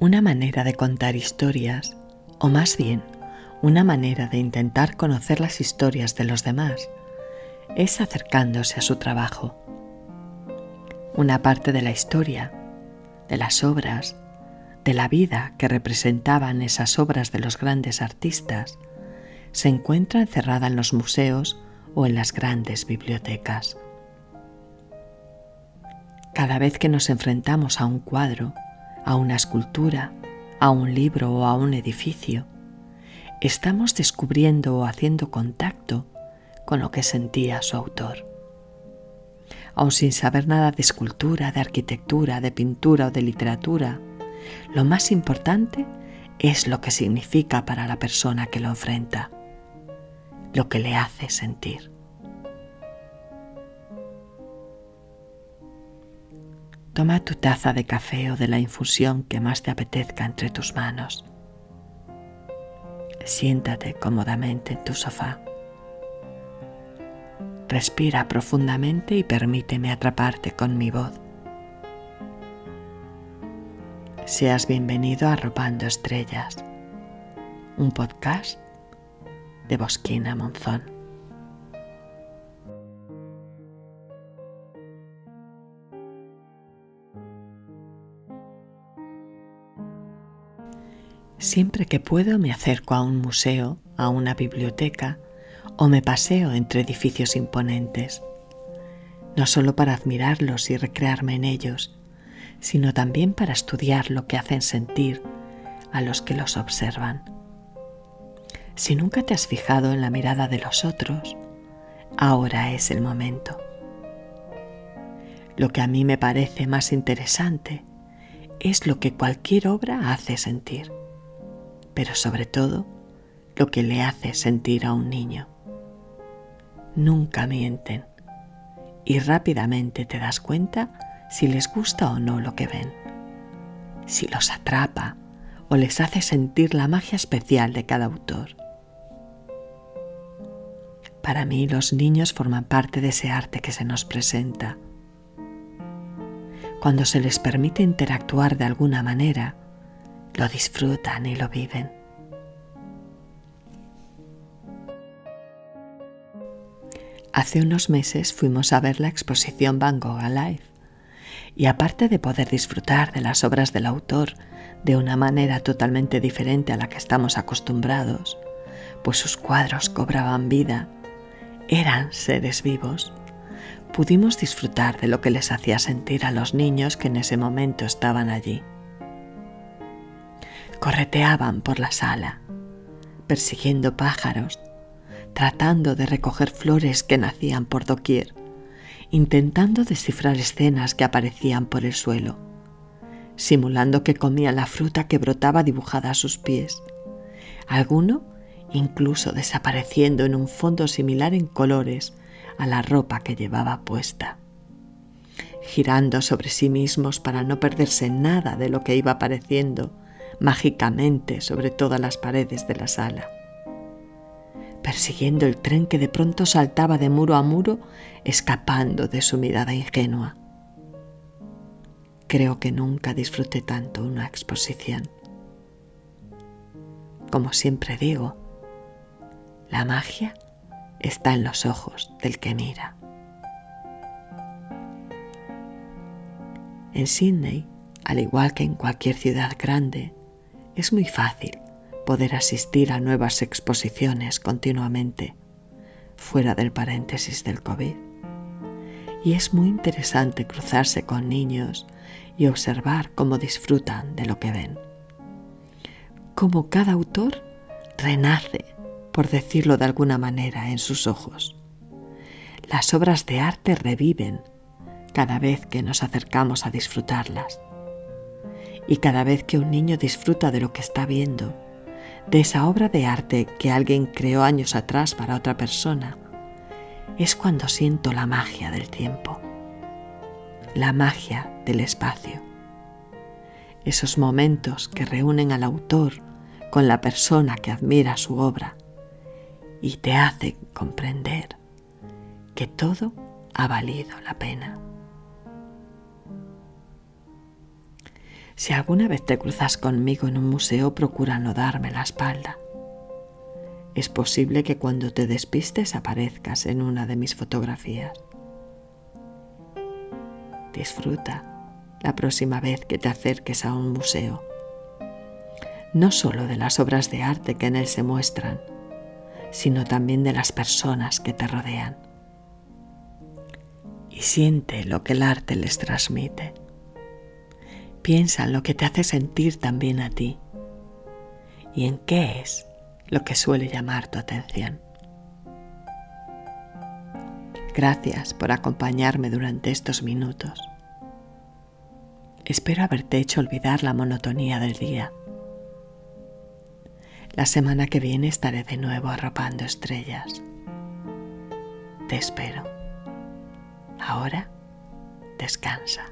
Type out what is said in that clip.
Una manera de contar historias, o más bien, una manera de intentar conocer las historias de los demás, es acercándose a su trabajo. Una parte de la historia, de las obras, de la vida que representaban esas obras de los grandes artistas, se encuentra encerrada en los museos o en las grandes bibliotecas. Cada vez que nos enfrentamos a un cuadro, a una escultura, a un libro o a un edificio, estamos descubriendo o haciendo contacto con lo que sentía su autor. Aun sin saber nada de escultura, de arquitectura, de pintura o de literatura, lo más importante es lo que significa para la persona que lo enfrenta, lo que le hace sentir. Toma tu taza de café o de la infusión que más te apetezca entre tus manos. Siéntate cómodamente en tu sofá. Respira profundamente y permíteme atraparte con mi voz. Seas bienvenido a Arropando Estrellas, un podcast de Bosquina Monzón. Siempre que puedo me acerco a un museo, a una biblioteca o me paseo entre edificios imponentes, no solo para admirarlos y recrearme en ellos, sino también para estudiar lo que hacen sentir a los que los observan. Si nunca te has fijado en la mirada de los otros, ahora es el momento. Lo que a mí me parece más interesante es lo que cualquier obra hace sentir pero sobre todo lo que le hace sentir a un niño. Nunca mienten y rápidamente te das cuenta si les gusta o no lo que ven, si los atrapa o les hace sentir la magia especial de cada autor. Para mí los niños forman parte de ese arte que se nos presenta. Cuando se les permite interactuar de alguna manera, lo disfrutan y lo viven. Hace unos meses fuimos a ver la exposición Van Gogh Alive y aparte de poder disfrutar de las obras del autor de una manera totalmente diferente a la que estamos acostumbrados, pues sus cuadros cobraban vida, eran seres vivos, pudimos disfrutar de lo que les hacía sentir a los niños que en ese momento estaban allí correteaban por la sala, persiguiendo pájaros, tratando de recoger flores que nacían por doquier, intentando descifrar escenas que aparecían por el suelo, simulando que comían la fruta que brotaba dibujada a sus pies, alguno incluso desapareciendo en un fondo similar en colores a la ropa que llevaba puesta girando sobre sí mismos para no perderse nada de lo que iba apareciendo mágicamente sobre todas las paredes de la sala, persiguiendo el tren que de pronto saltaba de muro a muro, escapando de su mirada ingenua. Creo que nunca disfruté tanto una exposición. Como siempre digo, la magia está en los ojos del que mira. En Sydney, al igual que en cualquier ciudad grande, es muy fácil poder asistir a nuevas exposiciones continuamente, fuera del paréntesis del COVID. Y es muy interesante cruzarse con niños y observar cómo disfrutan de lo que ven. Cómo cada autor renace, por decirlo de alguna manera, en sus ojos. Las obras de arte reviven cada vez que nos acercamos a disfrutarlas y cada vez que un niño disfruta de lo que está viendo, de esa obra de arte que alguien creó años atrás para otra persona, es cuando siento la magia del tiempo, la magia del espacio. Esos momentos que reúnen al autor con la persona que admira su obra y te hacen comprender que todo ha valido la pena. Si alguna vez te cruzas conmigo en un museo, procura no darme la espalda. Es posible que cuando te despistes aparezcas en una de mis fotografías. Disfruta la próxima vez que te acerques a un museo, no solo de las obras de arte que en él se muestran, sino también de las personas que te rodean. Y siente lo que el arte les transmite. Piensa en lo que te hace sentir también a ti y en qué es lo que suele llamar tu atención. Gracias por acompañarme durante estos minutos. Espero haberte hecho olvidar la monotonía del día. La semana que viene estaré de nuevo arropando estrellas. Te espero. Ahora, descansa.